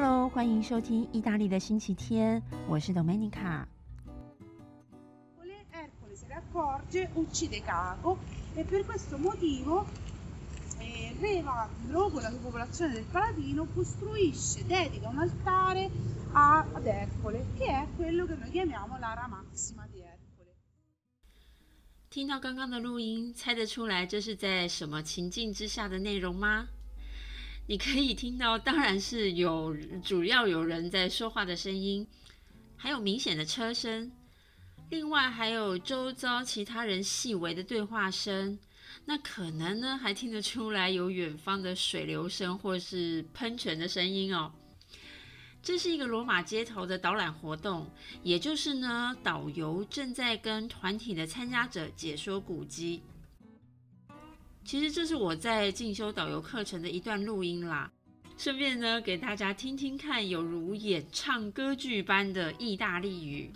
Hello，欢迎收听意大利的星期天，我是 Domenica。Ercole se ne accorge, uccide Cago e per questo motivo eh, Re Evandro, con la popolazione del Palatino, costruisce, dedica un altare a- ad Ercole, che è quello che noi chiamiamo l'ara maxima di Ercole. 听到刚刚的录音，猜得出来这是在什么情境之下的内容吗？你可以听到，当然是有主要有人在说话的声音，还有明显的车声，另外还有周遭其他人细微的对话声。那可能呢，还听得出来有远方的水流声或是喷泉的声音哦。这是一个罗马街头的导览活动，也就是呢，导游正在跟团体的参加者解说古迹。其实这是我在进修导游课程的一段录音啦，顺便呢给大家听听看，有如演唱歌剧般的意大利语。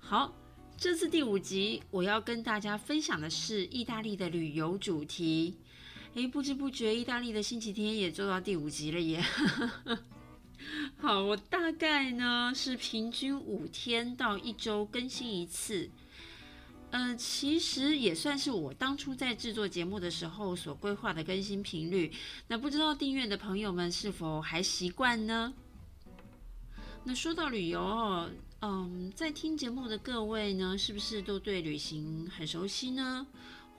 好，这次第五集我要跟大家分享的是意大利的旅游主题。诶，不知不觉意大利的星期天也做到第五集了耶。好，我大概呢是平均五天到一周更新一次。呃，其实也算是我当初在制作节目的时候所规划的更新频率。那不知道订阅的朋友们是否还习惯呢？那说到旅游哦，嗯，在听节目的各位呢，是不是都对旅行很熟悉呢？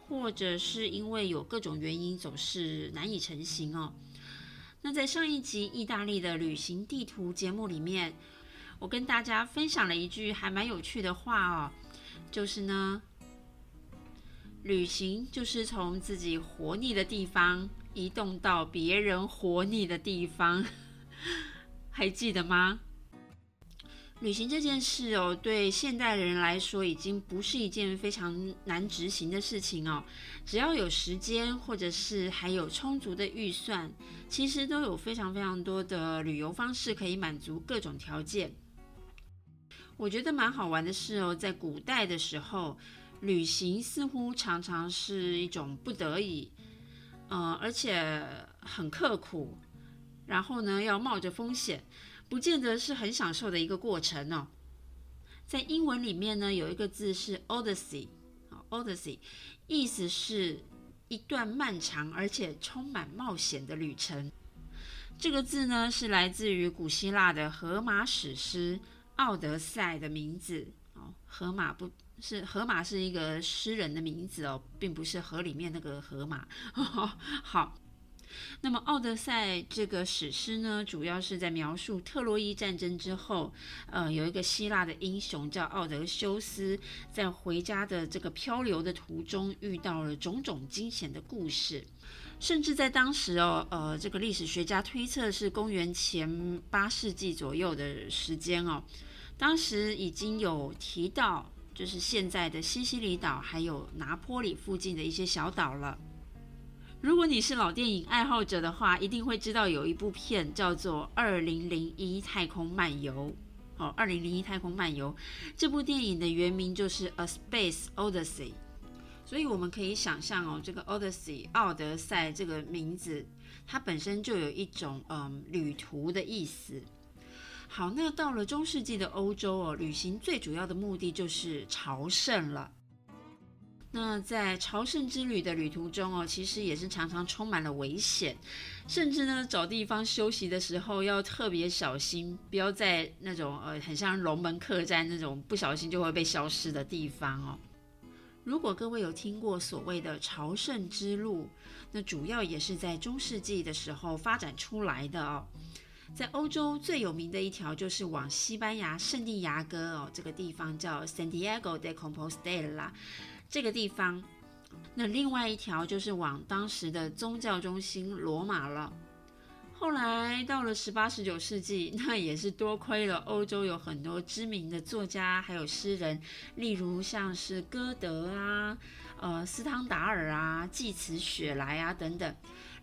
或者是因为有各种原因总是难以成行哦？那在上一集意大利的旅行地图节目里面，我跟大家分享了一句还蛮有趣的话哦，就是呢，旅行就是从自己活腻的地方移动到别人活腻的地方，还记得吗？旅行这件事哦，对现代人来说已经不是一件非常难执行的事情哦。只要有时间，或者是还有充足的预算，其实都有非常非常多的旅游方式可以满足各种条件。我觉得蛮好玩的是哦，在古代的时候，旅行似乎常常是一种不得已，呃，而且很刻苦，然后呢要冒着风险。不见得是很享受的一个过程哦。在英文里面呢，有一个字是 Odyssey，Odyssey，意思是一段漫长而且充满冒险的旅程。这个字呢是来自于古希腊的荷马史诗《奥德赛》的名字哦。荷马不是荷马是一个诗人的名字哦，并不是河里面那个河马。好。那么，《奥德赛》这个史诗呢，主要是在描述特洛伊战争之后，呃，有一个希腊的英雄叫奥德修斯，在回家的这个漂流的途中，遇到了种种惊险的故事。甚至在当时哦，呃，这个历史学家推测是公元前八世纪左右的时间哦，当时已经有提到，就是现在的西西里岛，还有拿坡里附近的一些小岛了。如果你是老电影爱好者的话，一定会知道有一部片叫做《二零零一太空漫游》哦，《二零零一太空漫游》这部电影的原名就是《A Space Odyssey》，所以我们可以想象哦，这个 Odyssey 奥德赛这个名字，它本身就有一种嗯旅途的意思。好，那到了中世纪的欧洲哦，旅行最主要的目的就是朝圣了。那在朝圣之旅的旅途中哦，其实也是常常充满了危险，甚至呢找地方休息的时候要特别小心，不要在那种呃很像龙门客栈那种不小心就会被消失的地方哦。如果各位有听过所谓的朝圣之路，那主要也是在中世纪的时候发展出来的哦。在欧洲最有名的一条就是往西班牙圣地亚哥哦这个地方叫 Santiago de Compostela。这个地方，那另外一条就是往当时的宗教中心罗马了。后来到了十八、十九世纪，那也是多亏了欧洲有很多知名的作家还有诗人，例如像是歌德啊、呃斯汤达尔啊、济慈雪莱啊等等，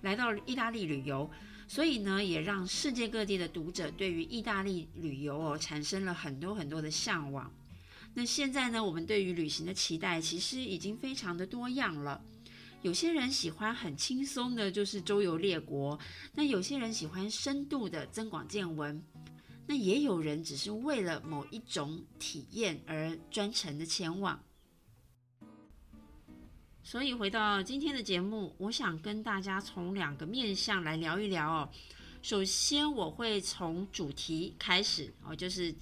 来到意大利旅游，所以呢，也让世界各地的读者对于意大利旅游哦产生了很多很多的向往。那现在呢，我们对于旅行的期待其实已经非常的多样了。有些人喜欢很轻松的，就是周游列国；那有些人喜欢深度的增广见闻；那也有人只是为了某一种体验而专程的前往。所以回到今天的节目，我想跟大家从两个面向来聊一聊哦。首先，我会从主题开始哦，就是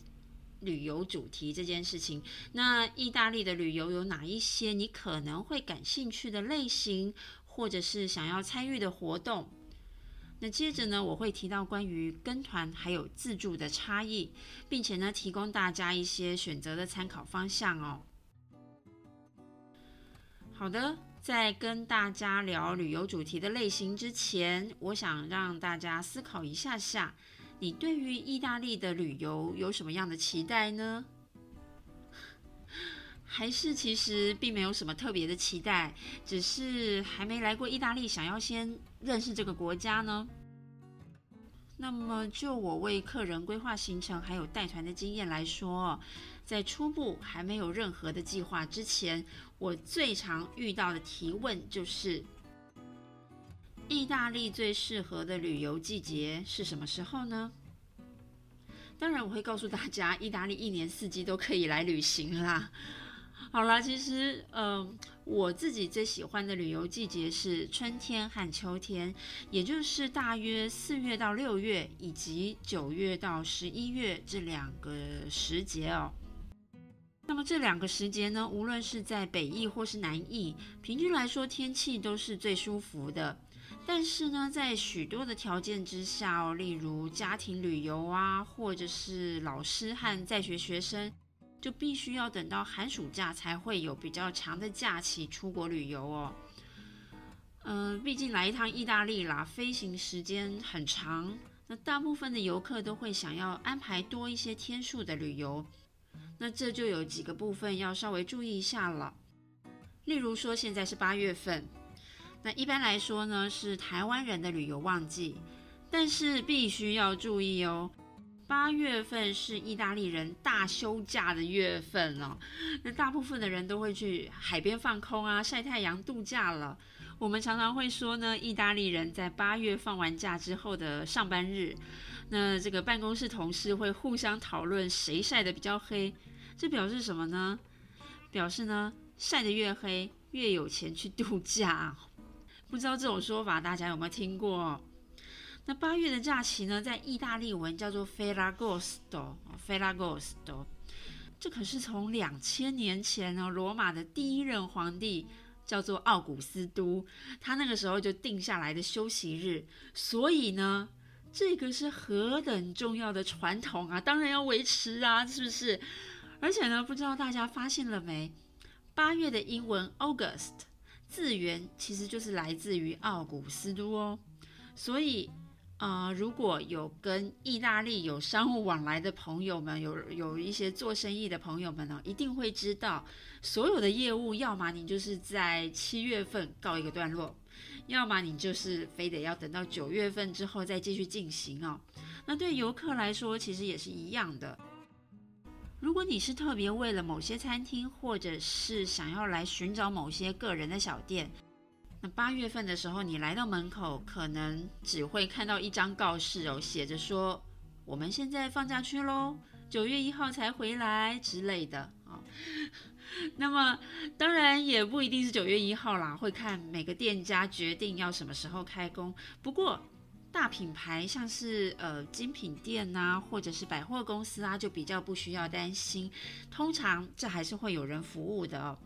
旅游主题这件事情。那意大利的旅游有哪一些你可能会感兴趣的类型，或者是想要参与的活动？那接着呢，我会提到关于跟团还有自助的差异，并且呢，提供大家一些选择的参考方向哦。好的，在跟大家聊旅游主题的类型之前，我想让大家思考一下下，你对于意大利的旅游有什么样的期待呢？还是其实并没有什么特别的期待，只是还没来过意大利，想要先认识这个国家呢？那么，就我为客人规划行程还有带团的经验来说。在初步还没有任何的计划之前，我最常遇到的提问就是：意大利最适合的旅游季节是什么时候呢？当然，我会告诉大家，意大利一年四季都可以来旅行啦。好啦，其实，嗯，我自己最喜欢的旅游季节是春天和秋天，也就是大约四月到六月，以及九月到十一月这两个时节哦。那么这两个时节呢，无论是在北翼或是南翼，平均来说天气都是最舒服的。但是呢，在许多的条件之下哦，例如家庭旅游啊，或者是老师和在学学生，就必须要等到寒暑假才会有比较长的假期出国旅游哦。嗯，毕竟来一趟意大利啦，飞行时间很长，那大部分的游客都会想要安排多一些天数的旅游。那这就有几个部分要稍微注意一下了，例如说现在是八月份，那一般来说呢是台湾人的旅游旺季，但是必须要注意哦，八月份是意大利人大休假的月份哦，那大部分的人都会去海边放空啊、晒太阳度假了。我们常常会说呢，意大利人在八月放完假之后的上班日，那这个办公室同事会互相讨论谁晒得比较黑。这表示什么呢？表示呢，晒得越黑越有钱去度假。不知道这种说法大家有没有听过？那八月的假期呢，在意大利文叫做 Ferragosto，Ferragosto。这可是从两千年前呢，罗马的第一任皇帝叫做奥古斯都，他那个时候就定下来的休息日。所以呢，这个是何等重要的传统啊！当然要维持啊，是不是？而且呢，不知道大家发现了没？八月的英文 August 字源其实就是来自于奥古斯都哦。所以，呃，如果有跟意大利有商务往来的朋友们，有有一些做生意的朋友们呢，一定会知道，所有的业务，要么你就是在七月份告一个段落，要么你就是非得要等到九月份之后再继续进行哦。那对游客来说，其实也是一样的。如果你是特别为了某些餐厅，或者是想要来寻找某些个人的小店，那八月份的时候，你来到门口，可能只会看到一张告示哦，写着说我们现在放假去喽，九月一号才回来之类的啊。那么当然也不一定是九月一号啦，会看每个店家决定要什么时候开工。不过。大品牌像是呃精品店呐，或者是百货公司啊，就比较不需要担心。通常这还是会有人服务的哦。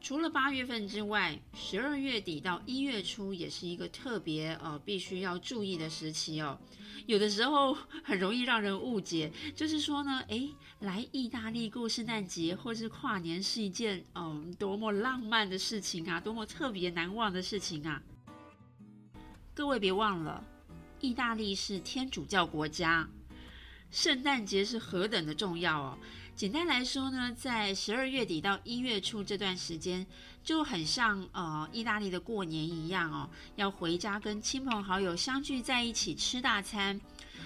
除了八月份之外，十二月底到一月初也是一个特别呃必须要注意的时期哦。有的时候很容易让人误解，就是说呢，诶，来意大利过圣诞节或是跨年是一件嗯多么浪漫的事情啊，多么特别难忘的事情啊。各位别忘了，意大利是天主教国家，圣诞节是何等的重要哦。简单来说呢，在十二月底到一月初这段时间，就很像呃意大利的过年一样哦，要回家跟亲朋好友相聚在一起吃大餐。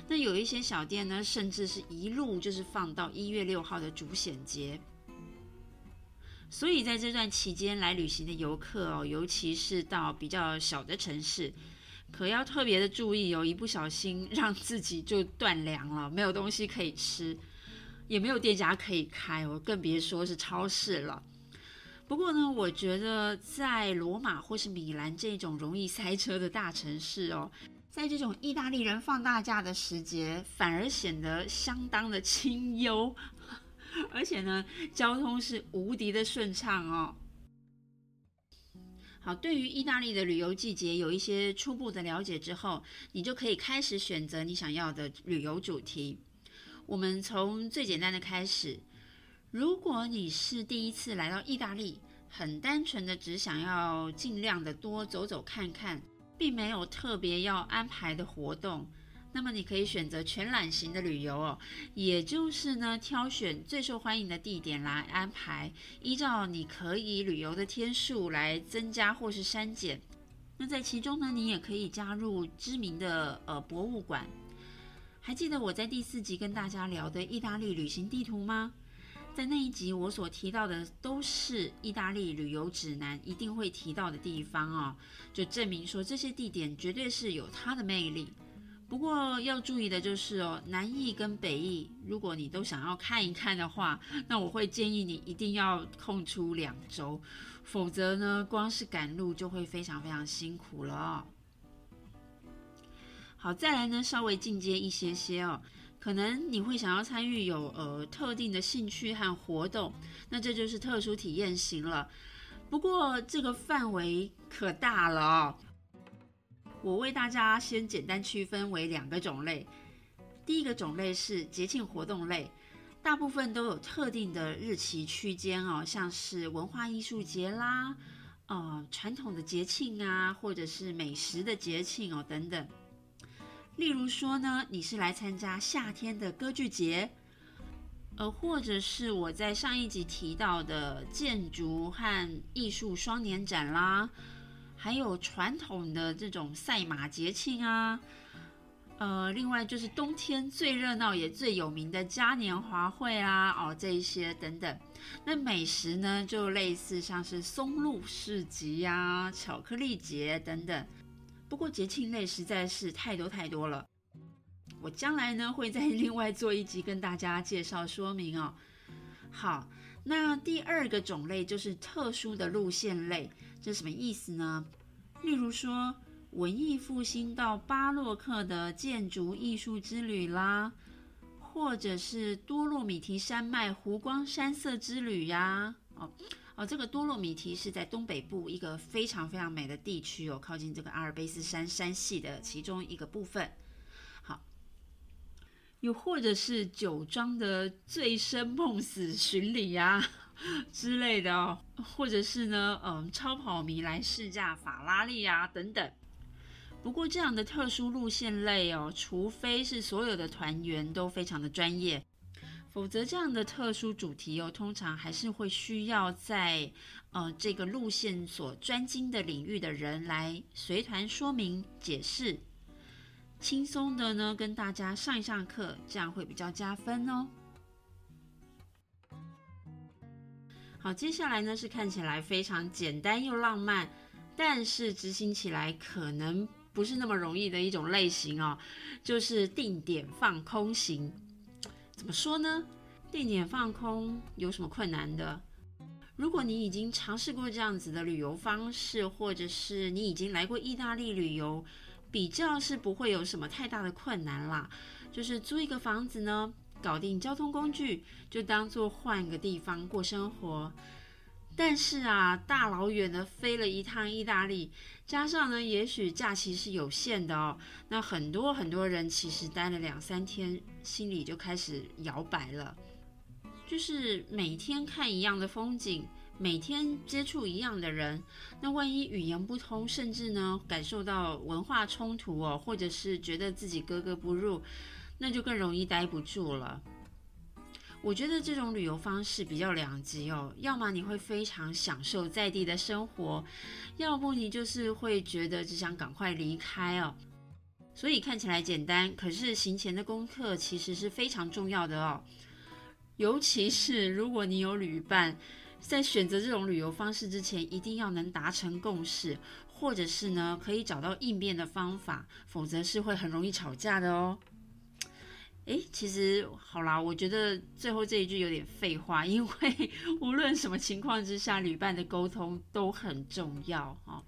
那有一些小店呢，甚至是一路就是放到一月六号的主显节。所以在这段期间来旅行的游客哦，尤其是到比较小的城市，可要特别的注意哦，一不小心让自己就断粮了，没有东西可以吃，也没有店家可以开，我更别说是超市了。不过呢，我觉得在罗马或是米兰这种容易塞车的大城市哦，在这种意大利人放大假的时节，反而显得相当的 清幽。而且呢，交通是无敌的顺畅哦。好，对于意大利的旅游季节有一些初步的了解之后，你就可以开始选择你想要的旅游主题。我们从最简单的开始。如果你是第一次来到意大利，很单纯的只想要尽量的多走走看看，并没有特别要安排的活动。那么你可以选择全览型的旅游哦，也就是呢，挑选最受欢迎的地点来安排，依照你可以旅游的天数来增加或是删减。那在其中呢，你也可以加入知名的呃博物馆。还记得我在第四集跟大家聊的意大利旅行地图吗？在那一集我所提到的都是意大利旅游指南一定会提到的地方哦，就证明说这些地点绝对是有它的魅力。不过要注意的就是哦，南翼跟北翼，如果你都想要看一看的话，那我会建议你一定要空出两周，否则呢，光是赶路就会非常非常辛苦了。好，再来呢，稍微进阶一些些哦，可能你会想要参与有呃特定的兴趣和活动，那这就是特殊体验型了。不过这个范围可大了哦。我为大家先简单区分为两个种类。第一个种类是节庆活动类，大部分都有特定的日期区间哦，像是文化艺术节啦，呃，传统的节庆啊，或者是美食的节庆哦等等。例如说呢，你是来参加夏天的歌剧节，呃，或者是我在上一集提到的建筑和艺术双年展啦。还有传统的这种赛马节庆啊，呃，另外就是冬天最热闹也最有名的嘉年华会啊，哦，这一些等等。那美食呢，就类似像是松露市集呀、巧克力节等等。不过节庆类实在是太多太多了，我将来呢会再另外做一集跟大家介绍说明哦。好，那第二个种类就是特殊的路线类。这什么意思呢？例如说，文艺复兴到巴洛克的建筑艺术之旅啦，或者是多洛米提山脉湖光山色之旅呀。哦哦，这个多洛米提是在东北部一个非常非常美的地区哦，靠近这个阿尔卑斯山山系的其中一个部分。好，又或者是酒庄的醉生梦死巡礼呀。之类的哦，或者是呢，嗯，超跑迷来试驾法拉利啊等等。不过这样的特殊路线类哦，除非是所有的团员都非常的专业，否则这样的特殊主题哦，通常还是会需要在呃这个路线所专精的领域的人来随团说明解释，轻松的呢跟大家上一上课，这样会比较加分哦。好，接下来呢是看起来非常简单又浪漫，但是执行起来可能不是那么容易的一种类型哦，就是定点放空型。怎么说呢？定点放空有什么困难的？如果你已经尝试过这样子的旅游方式，或者是你已经来过意大利旅游，比较是不会有什么太大的困难啦。就是租一个房子呢。搞定交通工具，就当做换个地方过生活。但是啊，大老远的飞了一趟意大利，加上呢，也许假期是有限的哦。那很多很多人其实待了两三天，心里就开始摇摆了。就是每天看一样的风景，每天接触一样的人，那万一语言不通，甚至呢感受到文化冲突哦，或者是觉得自己格格不入。那就更容易待不住了。我觉得这种旅游方式比较两极哦，要么你会非常享受在地的生活，要不你就是会觉得只想赶快离开哦。所以看起来简单，可是行前的功课其实是非常重要的哦。尤其是如果你有旅伴，在选择这种旅游方式之前，一定要能达成共识，或者是呢可以找到应变的方法，否则是会很容易吵架的哦。诶，其实好啦，我觉得最后这一句有点废话，因为 无论什么情况之下，旅伴的沟通都很重要哈。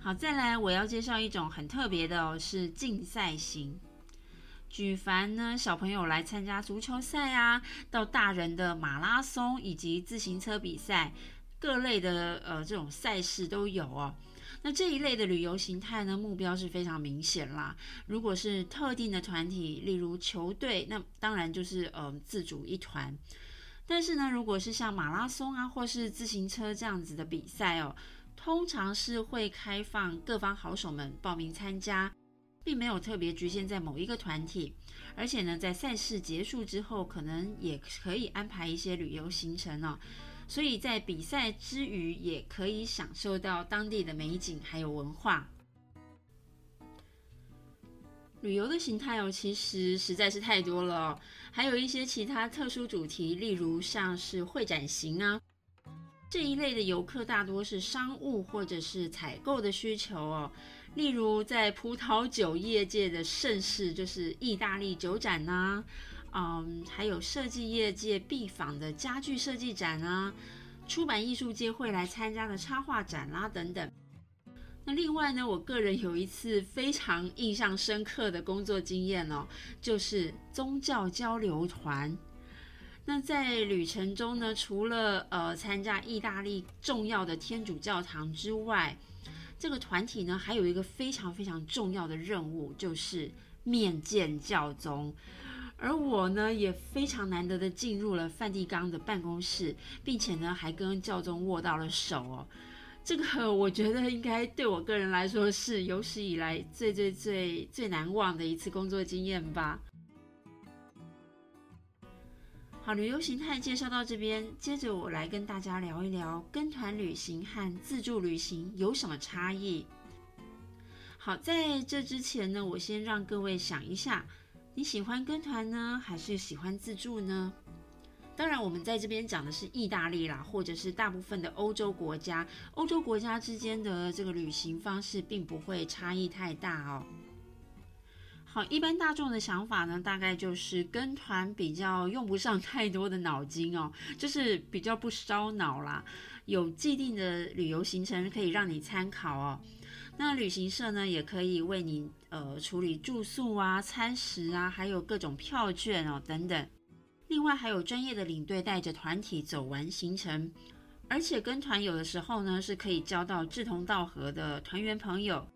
好，再来我要介绍一种很特别的哦，是竞赛型。举凡呢小朋友来参加足球赛啊，到大人的马拉松以及自行车比赛，各类的呃这种赛事都有哦。那这一类的旅游形态呢，目标是非常明显啦。如果是特定的团体，例如球队，那当然就是呃自主一团。但是呢，如果是像马拉松啊，或是自行车这样子的比赛哦，通常是会开放各方好手们报名参加，并没有特别局限在某一个团体。而且呢，在赛事结束之后，可能也可以安排一些旅游行程哦。所以在比赛之余，也可以享受到当地的美景还有文化。旅游的形态哦，其实实在是太多了，还有一些其他特殊主题，例如像是会展型啊这一类的游客，大多是商务或者是采购的需求哦。例如在葡萄酒业界的盛事，就是意大利酒展呐。嗯，还有设计业界必访的家具设计展啊，出版艺术界会来参加的插画展啦等等。那另外呢，我个人有一次非常印象深刻的工作经验哦，就是宗教交流团。那在旅程中呢，除了呃参加意大利重要的天主教堂之外，这个团体呢还有一个非常非常重要的任务，就是面见教宗。而我呢，也非常难得的进入了梵蒂冈的办公室，并且呢，还跟教宗握到了手哦。这个我觉得应该对我个人来说是有史以来最最最最难忘的一次工作经验吧。好，旅游形态介绍到这边，接着我来跟大家聊一聊跟团旅行和自助旅行有什么差异。好，在这之前呢，我先让各位想一下。你喜欢跟团呢，还是喜欢自助呢？当然，我们在这边讲的是意大利啦，或者是大部分的欧洲国家。欧洲国家之间的这个旅行方式并不会差异太大哦。好，一般大众的想法呢，大概就是跟团比较用不上太多的脑筋哦，就是比较不烧脑啦，有既定的旅游行程可以让你参考哦。那旅行社呢，也可以为你呃处理住宿啊、餐食啊，还有各种票券哦等等。另外还有专业的领队带着团体走完行程，而且跟团有的时候呢是可以交到志同道合的团员朋友。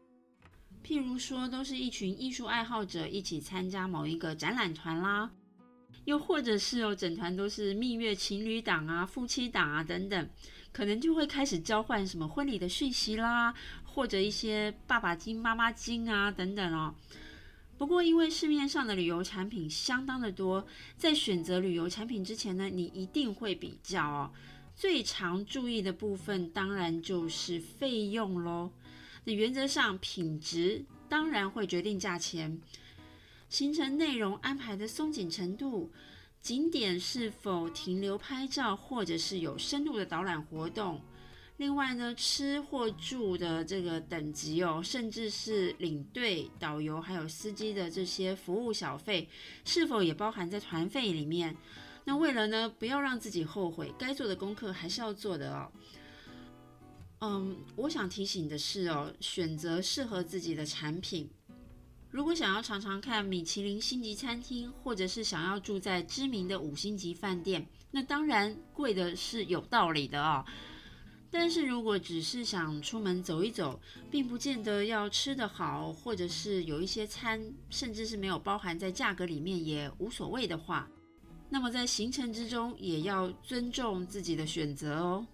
譬如说，都是一群艺术爱好者一起参加某一个展览团啦，又或者是哦整团都是蜜月情侣档啊、夫妻档啊等等。可能就会开始交换什么婚礼的讯息啦，或者一些爸爸金、妈妈金啊等等哦。不过，因为市面上的旅游产品相当的多，在选择旅游产品之前呢，你一定会比较哦。最常注意的部分当然就是费用喽。那原则上，品质当然会决定价钱，行程内容安排的松紧程度。景点是否停留拍照，或者是有深度的导览活动？另外呢，吃或住的这个等级哦，甚至是领队、导游还有司机的这些服务小费，是否也包含在团费里面？那为了呢，不要让自己后悔，该做的功课还是要做的哦。嗯，我想提醒的是哦，选择适合自己的产品。如果想要常常看米其林星级餐厅，或者是想要住在知名的五星级饭店，那当然贵的是有道理的哦。但是如果只是想出门走一走，并不见得要吃得好，或者是有一些餐甚至是没有包含在价格里面也无所谓的话，那么在行程之中也要尊重自己的选择哦。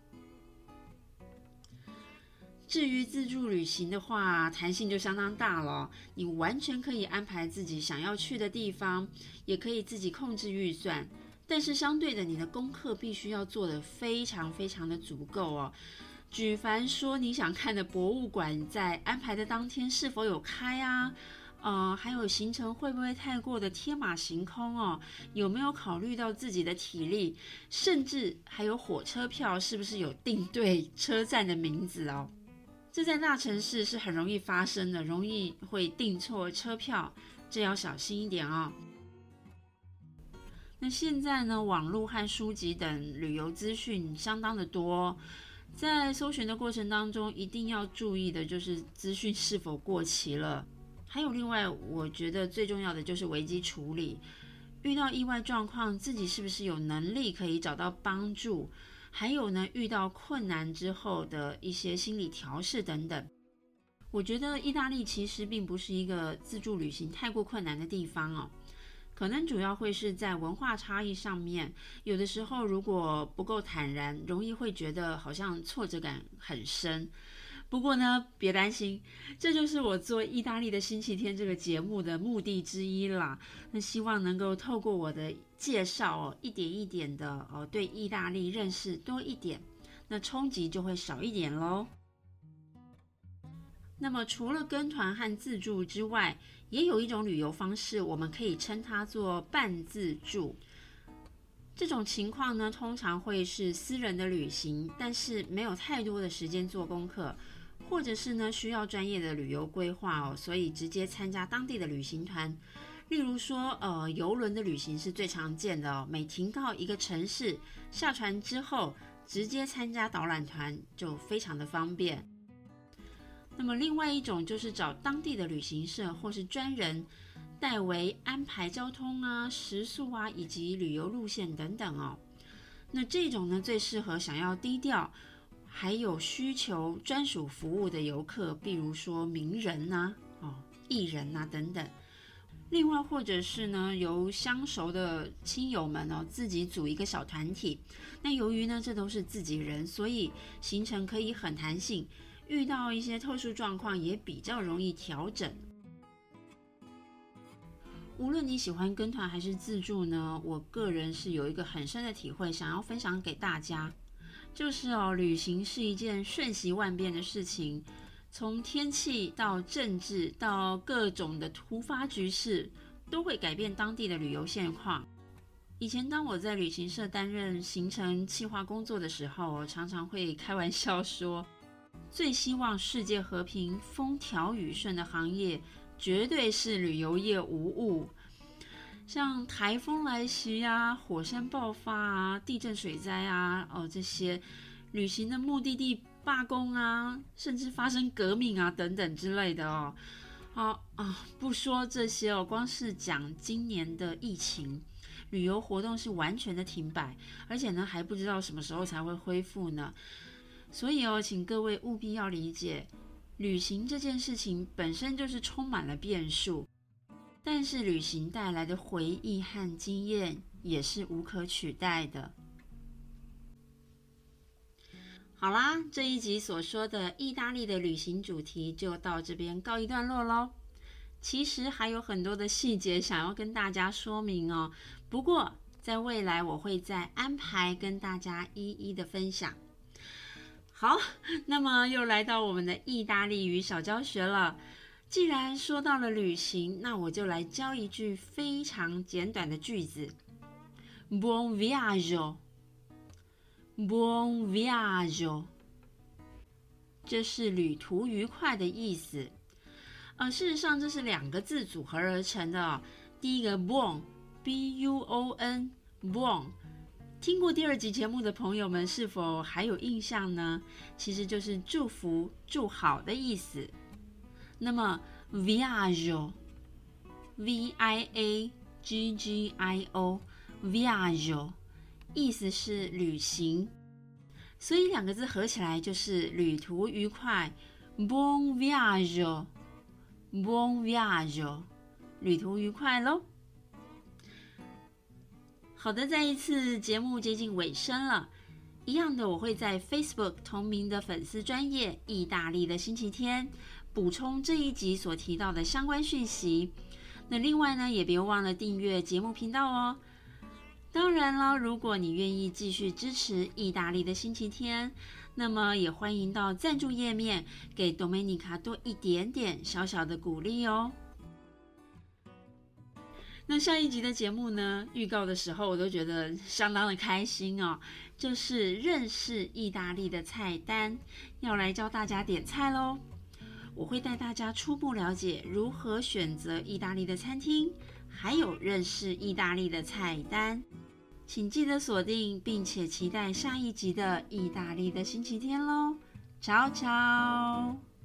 至于自助旅行的话，弹性就相当大了。你完全可以安排自己想要去的地方，也可以自己控制预算。但是相对的，你的功课必须要做的非常非常的足够哦。举凡说你想看的博物馆，在安排的当天是否有开啊？呃，还有行程会不会太过的天马行空哦？有没有考虑到自己的体力？甚至还有火车票是不是有订对车站的名字哦？这在大城市是很容易发生的，容易会订错车票，这要小心一点哦。那现在呢，网络和书籍等旅游资讯相当的多，在搜寻的过程当中，一定要注意的就是资讯是否过期了。还有另外，我觉得最重要的就是危机处理，遇到意外状况，自己是不是有能力可以找到帮助？还有呢，遇到困难之后的一些心理调试等等。我觉得意大利其实并不是一个自助旅行太过困难的地方哦。可能主要会是在文化差异上面，有的时候如果不够坦然，容易会觉得好像挫折感很深。不过呢，别担心，这就是我做意大利的星期天这个节目的目的之一啦。那希望能够透过我的介绍哦，一点一点的哦，对意大利认识多一点，那冲击就会少一点喽。那么除了跟团和自助之外，也有一种旅游方式，我们可以称它做半自助。这种情况呢，通常会是私人的旅行，但是没有太多的时间做功课，或者是呢需要专业的旅游规划哦，所以直接参加当地的旅行团。例如说，呃，游轮的旅行是最常见的哦，每停靠一个城市，下船之后直接参加导览团，就非常的方便。那么另外一种就是找当地的旅行社或是专人代为安排交通啊、食宿啊以及旅游路线等等哦。那这种呢最适合想要低调，还有需求专属服务的游客，比如说名人呐、哦艺人呐等等。另外或者是呢由相熟的亲友们哦自己组一个小团体。那由于呢这都是自己人，所以行程可以很弹性。遇到一些特殊状况也比较容易调整。无论你喜欢跟团还是自助呢，我个人是有一个很深的体会，想要分享给大家，就是哦，旅行是一件瞬息万变的事情，从天气到政治到各种的突发局势，都会改变当地的旅游现况。以前当我在旅行社担任行程计划工作的时候，常常会开玩笑说。最希望世界和平、风调雨顺的行业，绝对是旅游业无误。像台风来袭啊、火山爆发啊、地震水灾啊，哦，这些旅行的目的地罢工啊，甚至发生革命啊等等之类的哦。好啊，不说这些哦，光是讲今年的疫情，旅游活动是完全的停摆，而且呢还不知道什么时候才会恢复呢。所以哦，请各位务必要理解，旅行这件事情本身就是充满了变数，但是旅行带来的回忆和经验也是无可取代的。好啦，这一集所说的意大利的旅行主题就到这边告一段落喽。其实还有很多的细节想要跟大家说明哦，不过在未来我会再安排跟大家一一的分享。好，那么又来到我们的意大利语小教学了。既然说到了旅行，那我就来教一句非常简短的句子：Buon viaggio，Buon viaggio，这是旅途愉快的意思。呃，事实上这是两个字组合而成的。第一个 buon，b-u-o-n，buon。听过第二集节目的朋友们，是否还有印象呢？其实就是祝福、祝好的意思。那么，viaggio，v-i-a-g-g-i-o，viaggio，意思是旅行，所以两个字合起来就是旅途愉快。Bon viaggio，bon viaggio，旅途愉快喽。好的，再一次节目接近尾声了，一样的，我会在 Facebook 同名的粉丝专业意大利的星期天补充这一集所提到的相关讯息。那另外呢，也别忘了订阅节目频道哦。当然了，如果你愿意继续支持意大利的星期天，那么也欢迎到赞助页面给 Domenica 多一点点小小的鼓励哦。那下一集的节目呢？预告的时候我都觉得相当的开心哦，就是认识意大利的菜单，要来教大家点菜喽。我会带大家初步了解如何选择意大利的餐厅，还有认识意大利的菜单。请记得锁定，并且期待下一集的意大利的星期天喽！Ciao ciao。